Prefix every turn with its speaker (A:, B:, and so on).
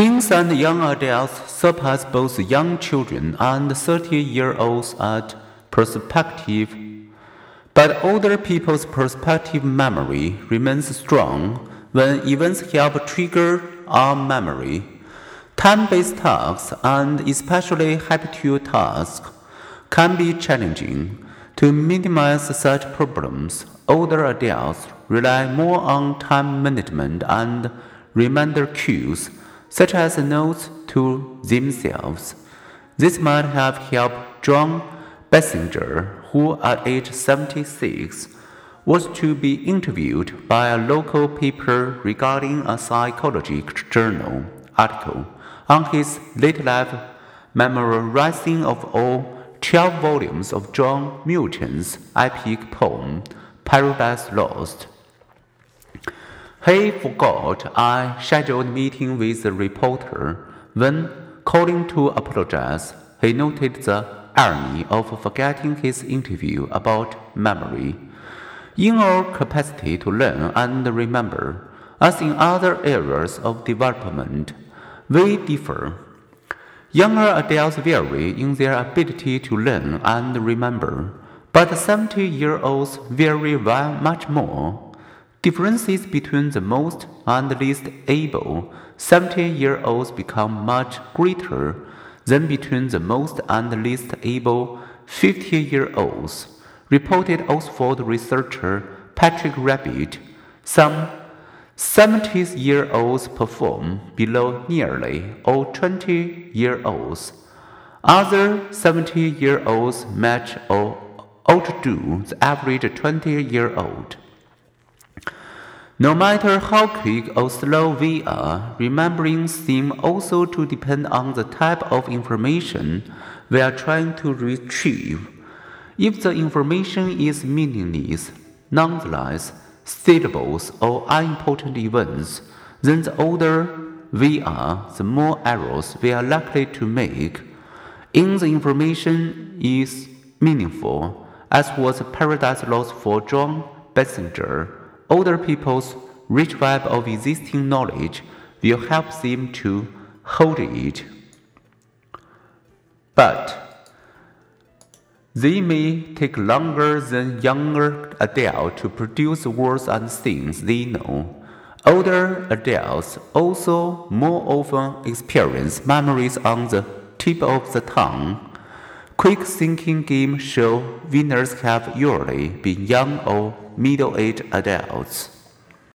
A: Teens and young adults surpass both young children and 30 year olds at prospective, but older people's prospective memory remains strong when events help trigger our memory. Time based tasks, and especially habitual tasks, can be challenging. To minimize such problems, older adults rely more on time management and reminder cues, such as notes to themselves. This might have helped John Basinger, who at age 76 was to be interviewed by a local paper regarding a psychology journal article on his late life memorizing of all 12 volumes of John Milton's epic poem, Paradise Lost. He forgot I scheduled meeting with the reporter. When calling to apologize, he noted the irony of forgetting his interview about memory. In our capacity to learn and remember, as in other areas of development, we differ. Younger adults vary in their ability to learn and remember, but 70 year olds vary much more. Differences between the most and least able 70 year olds become much greater than between the most and least able 50 year olds, reported Oxford researcher Patrick Rabbitt. Some 70 year olds perform below nearly all 20 year olds. Other 70 year olds match or outdo the average 20 year old. No matter how quick or slow we are, remembering seems also to depend on the type of information we are trying to retrieve. If the information is meaningless, nonetheless, syllables or unimportant events, then the older we are, the more errors we are likely to make. In the information is meaningful, as was Paradise Lost for John Basinger. Older people's rich web of existing knowledge will help them to hold it. But they may take longer than younger adults to produce words and things they know. Older adults also more often experience memories on the tip of the tongue. Quick thinking game show winners have usually been young or middle aged adults.